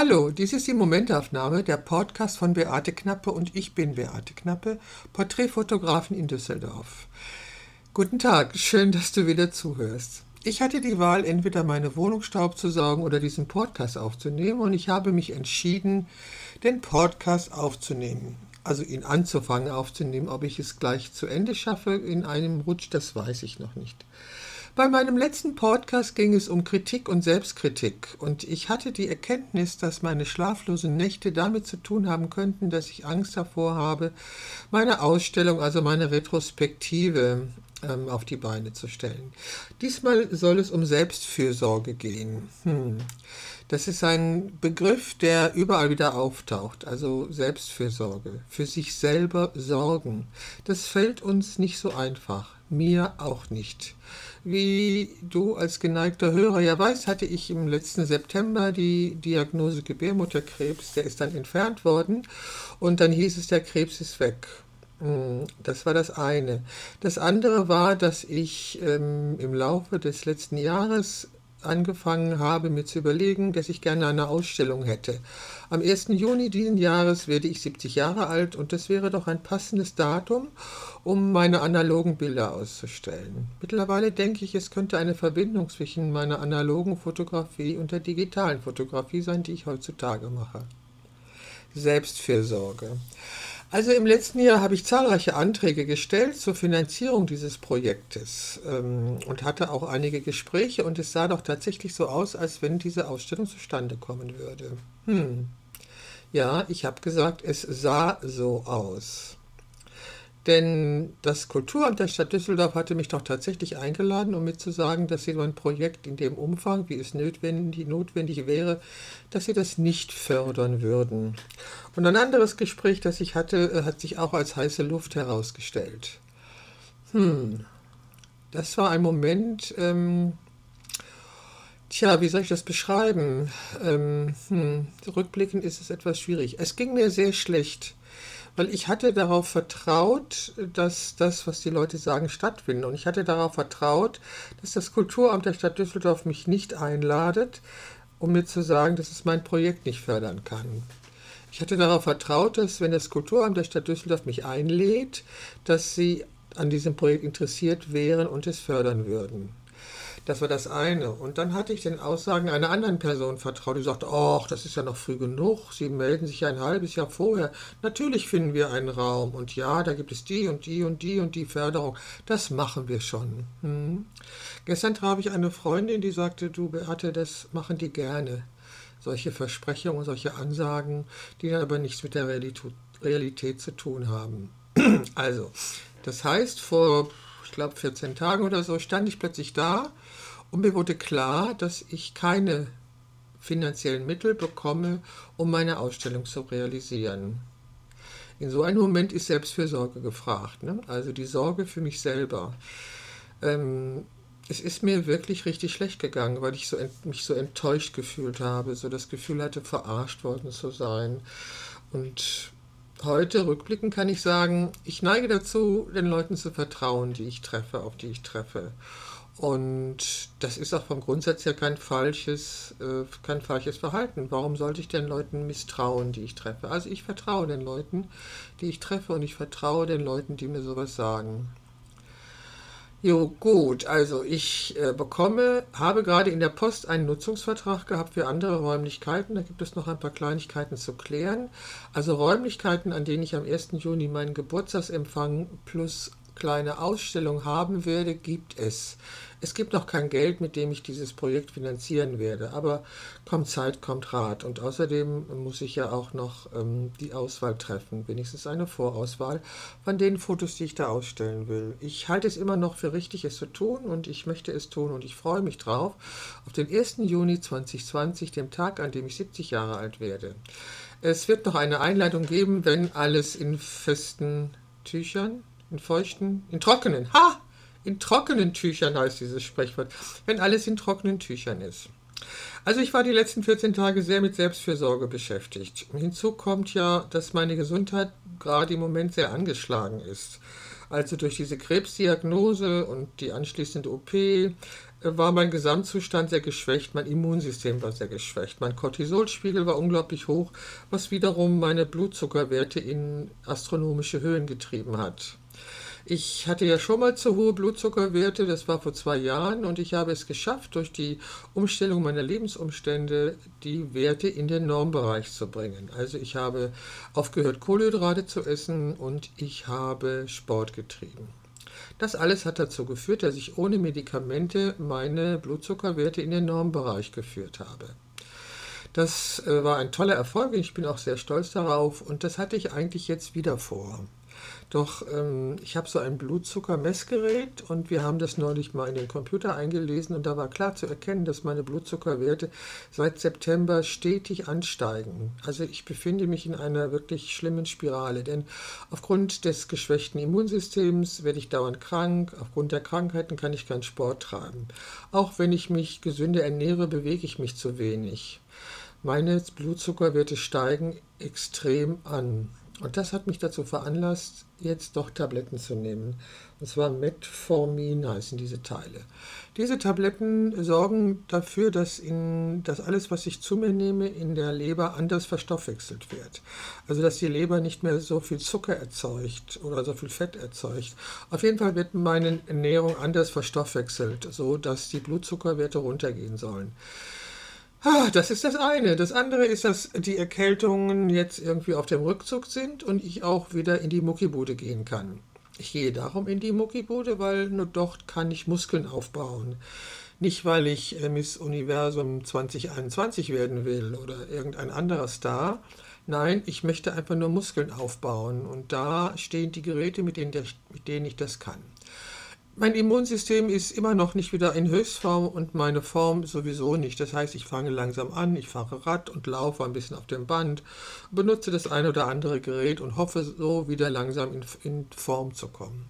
Hallo, dies ist die Momentaufnahme, der Podcast von Beate Knappe und ich bin Beate Knappe, Porträtfotografin in Düsseldorf. Guten Tag, schön, dass du wieder zuhörst. Ich hatte die Wahl, entweder meine Wohnung staub zu saugen oder diesen Podcast aufzunehmen und ich habe mich entschieden, den Podcast aufzunehmen. Also ihn anzufangen aufzunehmen. Ob ich es gleich zu Ende schaffe in einem Rutsch, das weiß ich noch nicht. Bei meinem letzten Podcast ging es um Kritik und Selbstkritik und ich hatte die Erkenntnis, dass meine schlaflosen Nächte damit zu tun haben könnten, dass ich Angst davor habe, meine Ausstellung, also meine Retrospektive ähm, auf die Beine zu stellen. Diesmal soll es um Selbstfürsorge gehen. Hm. Das ist ein Begriff, der überall wieder auftaucht, also Selbstfürsorge, für sich selber sorgen. Das fällt uns nicht so einfach, mir auch nicht. Wie du als geneigter Hörer ja weißt, hatte ich im letzten September die Diagnose Gebärmutterkrebs, der ist dann entfernt worden und dann hieß es, der Krebs ist weg. Hm, das war das eine. Das andere war, dass ich ähm, im Laufe des letzten Jahres angefangen habe, mir zu überlegen, dass ich gerne eine Ausstellung hätte. Am 1. Juni diesen Jahres werde ich 70 Jahre alt und das wäre doch ein passendes Datum, um meine analogen Bilder auszustellen. Mittlerweile denke ich, es könnte eine Verbindung zwischen meiner analogen Fotografie und der digitalen Fotografie sein, die ich heutzutage mache. Selbstfürsorge. Also im letzten Jahr habe ich zahlreiche Anträge gestellt zur Finanzierung dieses Projektes ähm, und hatte auch einige Gespräche und es sah doch tatsächlich so aus, als wenn diese Ausstellung zustande kommen würde. Hm. Ja, ich habe gesagt, es sah so aus. Denn das Kulturamt der Stadt Düsseldorf hatte mich doch tatsächlich eingeladen, um mir zu sagen, dass sie mein Projekt in dem Umfang, wie es notwendig, notwendig wäre, dass sie das nicht fördern würden. Und ein anderes Gespräch, das ich hatte, äh, hat sich auch als heiße Luft herausgestellt. Hm, das war ein Moment, ähm, tja, wie soll ich das beschreiben? Ähm, hm, rückblickend ist es etwas schwierig. Es ging mir sehr schlecht weil ich hatte darauf vertraut, dass das, was die Leute sagen, stattfindet. Und ich hatte darauf vertraut, dass das Kulturamt der Stadt Düsseldorf mich nicht einladet, um mir zu sagen, dass es mein Projekt nicht fördern kann. Ich hatte darauf vertraut, dass wenn das Kulturamt der Stadt Düsseldorf mich einlädt, dass sie an diesem Projekt interessiert wären und es fördern würden. Das war das eine. Und dann hatte ich den Aussagen einer anderen Person vertraut, die sagte, ach, das ist ja noch früh genug, Sie melden sich ein halbes Jahr vorher. Natürlich finden wir einen Raum und ja, da gibt es die und die und die und die Förderung. Das machen wir schon. Hm. Gestern traf ich eine Freundin, die sagte, du Beate, das machen die gerne. Solche Versprechungen, solche Ansagen, die dann aber nichts mit der Realität zu tun haben. Also, das heißt, vor ich glaube 14 Tagen oder so, stand ich plötzlich da und mir wurde klar, dass ich keine finanziellen Mittel bekomme, um meine Ausstellung zu realisieren. In so einem Moment ist Selbstfürsorge gefragt, ne? also die Sorge für mich selber. Ähm, es ist mir wirklich richtig schlecht gegangen, weil ich so mich so enttäuscht gefühlt habe, so das Gefühl hatte, verarscht worden zu sein. Und heute rückblickend kann ich sagen, ich neige dazu, den Leuten zu vertrauen, die ich treffe, auf die ich treffe. Und das ist auch vom Grundsatz her kein falsches, äh, kein falsches Verhalten. Warum sollte ich den Leuten misstrauen, die ich treffe? Also ich vertraue den Leuten, die ich treffe und ich vertraue den Leuten, die mir sowas sagen. Jo, gut, also ich äh, bekomme, habe gerade in der Post einen Nutzungsvertrag gehabt für andere Räumlichkeiten. Da gibt es noch ein paar Kleinigkeiten zu klären. Also Räumlichkeiten, an denen ich am 1. Juni meinen Geburtstagsempfang plus kleine Ausstellung haben werde, gibt es. Es gibt noch kein Geld, mit dem ich dieses Projekt finanzieren werde, aber kommt Zeit, kommt Rat. Und außerdem muss ich ja auch noch ähm, die Auswahl treffen, wenigstens eine Vorauswahl von den Fotos, die ich da ausstellen will. Ich halte es immer noch für richtig, es zu tun und ich möchte es tun und ich freue mich drauf auf den 1. Juni 2020, dem Tag, an dem ich 70 Jahre alt werde. Es wird noch eine Einleitung geben, wenn alles in festen Tüchern, in feuchten, in trockenen, ha! In trockenen Tüchern heißt dieses Sprichwort, wenn alles in trockenen Tüchern ist. Also ich war die letzten 14 Tage sehr mit Selbstfürsorge beschäftigt. Hinzu kommt ja, dass meine Gesundheit gerade im Moment sehr angeschlagen ist. Also durch diese Krebsdiagnose und die anschließende OP war mein Gesamtzustand sehr geschwächt, mein Immunsystem war sehr geschwächt, mein Cortisolspiegel war unglaublich hoch, was wiederum meine Blutzuckerwerte in astronomische Höhen getrieben hat. Ich hatte ja schon mal zu hohe Blutzuckerwerte, das war vor zwei Jahren, und ich habe es geschafft, durch die Umstellung meiner Lebensumstände die Werte in den Normbereich zu bringen. Also ich habe aufgehört, Kohlenhydrate zu essen und ich habe Sport getrieben. Das alles hat dazu geführt, dass ich ohne Medikamente meine Blutzuckerwerte in den Normbereich geführt habe. Das äh, war ein toller Erfolg, ich bin auch sehr stolz darauf und das hatte ich eigentlich jetzt wieder vor. Doch ähm, ich habe so ein Blutzuckermessgerät und wir haben das neulich mal in den Computer eingelesen und da war klar zu erkennen, dass meine Blutzuckerwerte seit September stetig ansteigen. Also ich befinde mich in einer wirklich schlimmen Spirale, denn aufgrund des geschwächten Immunsystems werde ich dauernd krank, aufgrund der Krankheiten kann ich keinen Sport treiben. Auch wenn ich mich gesünder ernähre, bewege ich mich zu wenig. Meine Blutzuckerwerte steigen extrem an. Und das hat mich dazu veranlasst, jetzt doch Tabletten zu nehmen. Und zwar Metformin heißen diese Teile. Diese Tabletten sorgen dafür, dass, in, dass alles, was ich zu mir nehme, in der Leber anders verstoffwechselt wird. Also dass die Leber nicht mehr so viel Zucker erzeugt oder so viel Fett erzeugt. Auf jeden Fall wird meine Ernährung anders verstoffwechselt, so dass die Blutzuckerwerte runtergehen sollen. Ah, das ist das eine. Das andere ist, dass die Erkältungen jetzt irgendwie auf dem Rückzug sind und ich auch wieder in die Muckibude gehen kann. Ich gehe darum in die Muckibude, weil nur dort kann ich Muskeln aufbauen. Nicht, weil ich äh, Miss Universum 2021 werden will oder irgendein anderer Star. Nein, ich möchte einfach nur Muskeln aufbauen. Und da stehen die Geräte, mit denen, mit denen ich das kann. Mein Immunsystem ist immer noch nicht wieder in Höchstform und meine Form sowieso nicht. Das heißt, ich fange langsam an, ich fahre Rad und laufe ein bisschen auf dem Band, benutze das eine oder andere Gerät und hoffe so wieder langsam in, in Form zu kommen.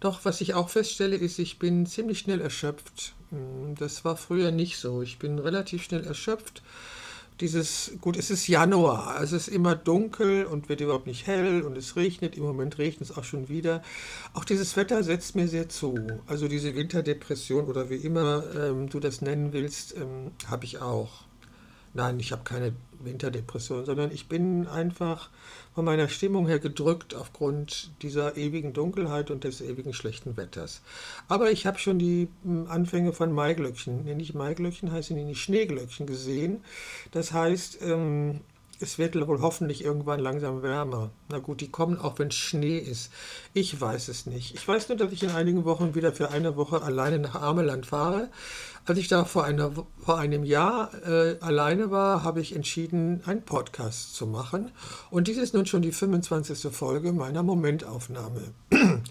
Doch was ich auch feststelle, ist, ich bin ziemlich schnell erschöpft. Hm, das war früher nicht so. Ich bin relativ schnell erschöpft dieses, gut, es ist Januar, es ist immer dunkel und wird überhaupt nicht hell und es regnet, im Moment regnet es auch schon wieder. Auch dieses Wetter setzt mir sehr zu. Also diese Winterdepression oder wie immer ähm, du das nennen willst, ähm, habe ich auch. Nein, ich habe keine Winterdepression, sondern ich bin einfach von meiner Stimmung her gedrückt aufgrund dieser ewigen Dunkelheit und des ewigen schlechten Wetters. Aber ich habe schon die hm, Anfänge von Maiglöckchen, nee, nicht Maiglöckchen, heißen die nicht Schneeglöckchen gesehen. Das heißt, ähm, es wird wohl hoffentlich irgendwann langsam wärmer. Na gut, die kommen auch, wenn Schnee ist. Ich weiß es nicht. Ich weiß nur, dass ich in einigen Wochen wieder für eine Woche alleine nach Ameland fahre. Als ich da vor, einer, vor einem Jahr äh, alleine war, habe ich entschieden, einen Podcast zu machen. Und dies ist nun schon die 25. Folge meiner Momentaufnahme,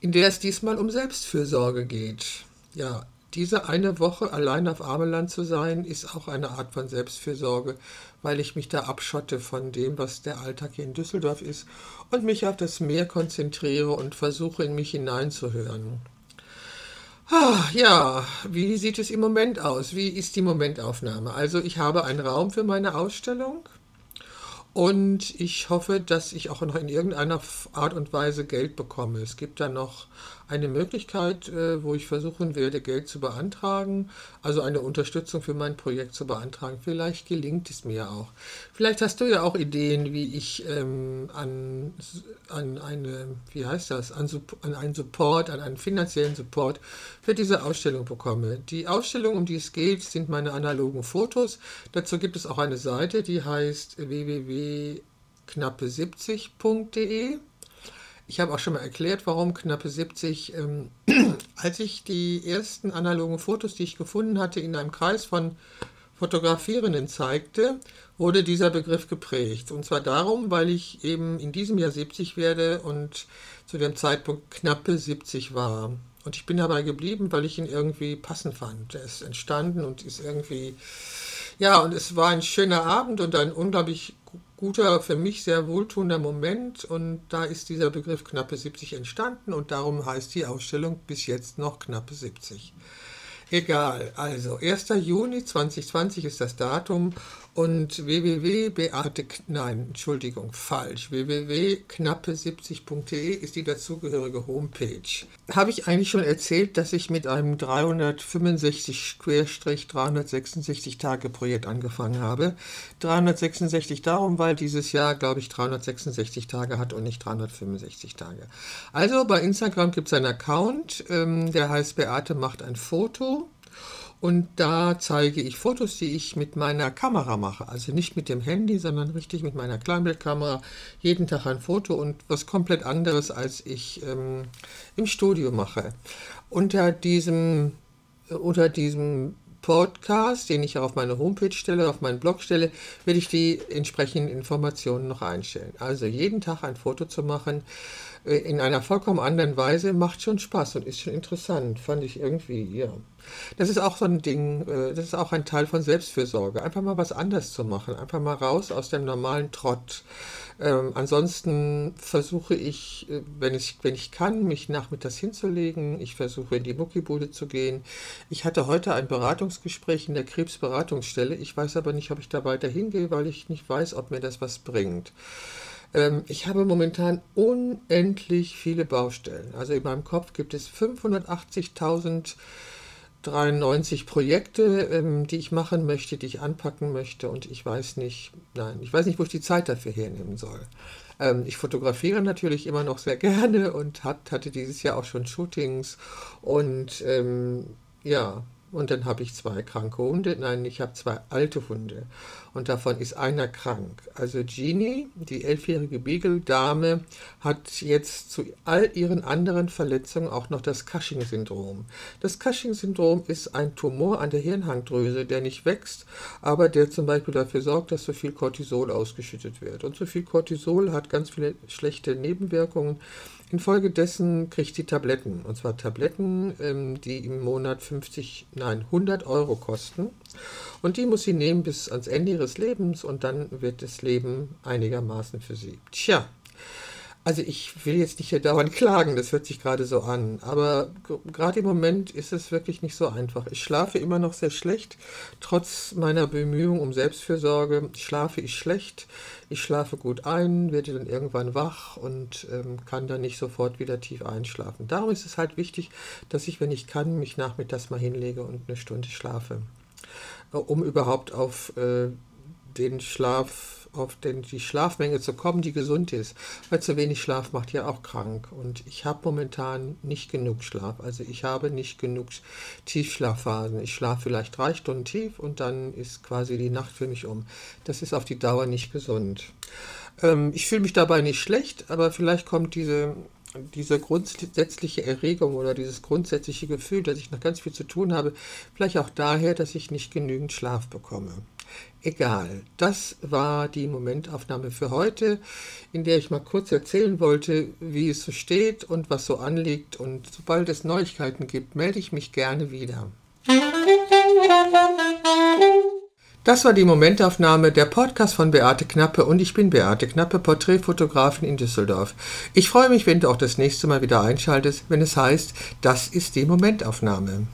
in der es diesmal um Selbstfürsorge geht. Ja, diese eine Woche allein auf Ameland zu sein, ist auch eine Art von Selbstfürsorge, weil ich mich da abschotte von dem, was der Alltag hier in Düsseldorf ist und mich auf das Meer konzentriere und versuche, in mich hineinzuhören. Ah, ja, wie sieht es im Moment aus? Wie ist die Momentaufnahme? Also ich habe einen Raum für meine Ausstellung und ich hoffe, dass ich auch noch in irgendeiner Art und Weise Geld bekomme. Es gibt da noch eine Möglichkeit, äh, wo ich versuchen werde, Geld zu beantragen, also eine Unterstützung für mein Projekt zu beantragen. Vielleicht gelingt es mir auch. Vielleicht hast du ja auch Ideen, wie ich ähm, an, an eine, wie heißt das, an, an einen Support, an einen finanziellen Support für diese Ausstellung bekomme. Die Ausstellung, um die es geht, sind meine analogen Fotos. Dazu gibt es auch eine Seite, die heißt www.knappe70.de. Ich habe auch schon mal erklärt, warum knappe 70. Ähm, als ich die ersten analogen Fotos, die ich gefunden hatte, in einem Kreis von Fotografierenden zeigte, wurde dieser Begriff geprägt. Und zwar darum, weil ich eben in diesem Jahr 70 werde und zu dem Zeitpunkt knappe 70 war. Und ich bin dabei geblieben, weil ich ihn irgendwie passend fand. Er ist entstanden und ist irgendwie, ja, und es war ein schöner Abend und ein unglaublich guter, für mich sehr wohltuender Moment und da ist dieser Begriff knappe 70 entstanden und darum heißt die Ausstellung bis jetzt noch knappe 70. Egal, also 1. Juni 2020 ist das Datum und www.beate, nein, Entschuldigung, falsch, www.knappe70.de ist die dazugehörige Homepage. Habe ich eigentlich schon erzählt, dass ich mit einem 365-366 Tage Projekt angefangen habe? 366 darum, weil dieses Jahr, glaube ich, 366 Tage hat und nicht 365 Tage. Also bei Instagram gibt es einen Account, ähm, der heißt Beate macht ein Foto und da zeige ich Fotos, die ich mit meiner Kamera mache. Also nicht mit dem Handy, sondern richtig mit meiner Kleinbildkamera. Jeden Tag ein Foto und was komplett anderes, als ich ähm, im Studio mache. Unter diesem, unter diesem Podcast, den ich auf meine Homepage stelle, auf meinen Blog stelle, werde ich die entsprechenden Informationen noch einstellen. Also jeden Tag ein Foto zu machen, äh, in einer vollkommen anderen Weise macht schon Spaß und ist schon interessant, fand ich irgendwie, ja. Das ist auch so ein Ding, äh, das ist auch ein Teil von Selbstfürsorge. Einfach mal was anders zu machen, einfach mal raus aus dem normalen Trott. Ähm, ansonsten versuche ich, äh, wenn ich, wenn ich kann, mich nachmittags hinzulegen. Ich versuche in die Muckibude zu gehen. Ich hatte heute ein Beratungsgespräch in der Krebsberatungsstelle. Ich weiß aber nicht, ob ich da weiter hingehe, weil ich nicht weiß, ob mir das was bringt. Ähm, ich habe momentan unendlich viele Baustellen. Also in meinem Kopf gibt es 580.000 93 Projekte, ähm, die ich machen möchte, die ich anpacken möchte und ich weiß nicht, nein, ich weiß nicht, wo ich die Zeit dafür hernehmen soll. Ähm, ich fotografiere natürlich immer noch sehr gerne und hat, hatte dieses Jahr auch schon Shootings und ähm, ja, und dann habe ich zwei kranke Hunde. Nein, ich habe zwei alte Hunde. Und davon ist einer krank. Also Jeannie, die elfjährige Beagle-Dame, hat jetzt zu all ihren anderen Verletzungen auch noch das Cushing-Syndrom. Das Cushing-Syndrom ist ein Tumor an der Hirnhangdrüse, der nicht wächst, aber der zum Beispiel dafür sorgt, dass so viel Cortisol ausgeschüttet wird. Und so viel Cortisol hat ganz viele schlechte Nebenwirkungen. Infolgedessen kriegt sie Tabletten. Und zwar Tabletten, ähm, die im Monat 50, nein, 100 Euro kosten. Und die muss sie nehmen bis ans Ende ihres Lebens und dann wird das Leben einigermaßen für sie. Tja, also ich will jetzt nicht hier dauernd klagen, das hört sich gerade so an, aber gerade im Moment ist es wirklich nicht so einfach. Ich schlafe immer noch sehr schlecht, trotz meiner Bemühungen um Selbstfürsorge schlafe ich schlecht. Ich schlafe gut ein, werde dann irgendwann wach und ähm, kann dann nicht sofort wieder tief einschlafen. Darum ist es halt wichtig, dass ich, wenn ich kann, mich nachmittags mal hinlege und eine Stunde schlafe, um überhaupt auf äh, den Schlaf auf den, die Schlafmenge zu kommen, die gesund ist. Weil zu wenig Schlaf macht ja auch krank. Und ich habe momentan nicht genug Schlaf. Also ich habe nicht genug Tiefschlafphasen. Ich schlafe vielleicht drei Stunden tief und dann ist quasi die Nacht für mich um. Das ist auf die Dauer nicht gesund. Ähm, ich fühle mich dabei nicht schlecht, aber vielleicht kommt diese diese grundsätzliche Erregung oder dieses grundsätzliche Gefühl, dass ich noch ganz viel zu tun habe, vielleicht auch daher, dass ich nicht genügend Schlaf bekomme. Egal, das war die Momentaufnahme für heute, in der ich mal kurz erzählen wollte, wie es so steht und was so anliegt. Und sobald es Neuigkeiten gibt, melde ich mich gerne wieder. Das war die Momentaufnahme, der Podcast von Beate Knappe und ich bin Beate Knappe, Porträtfotografin in Düsseldorf. Ich freue mich, wenn du auch das nächste Mal wieder einschaltest, wenn es heißt, das ist die Momentaufnahme.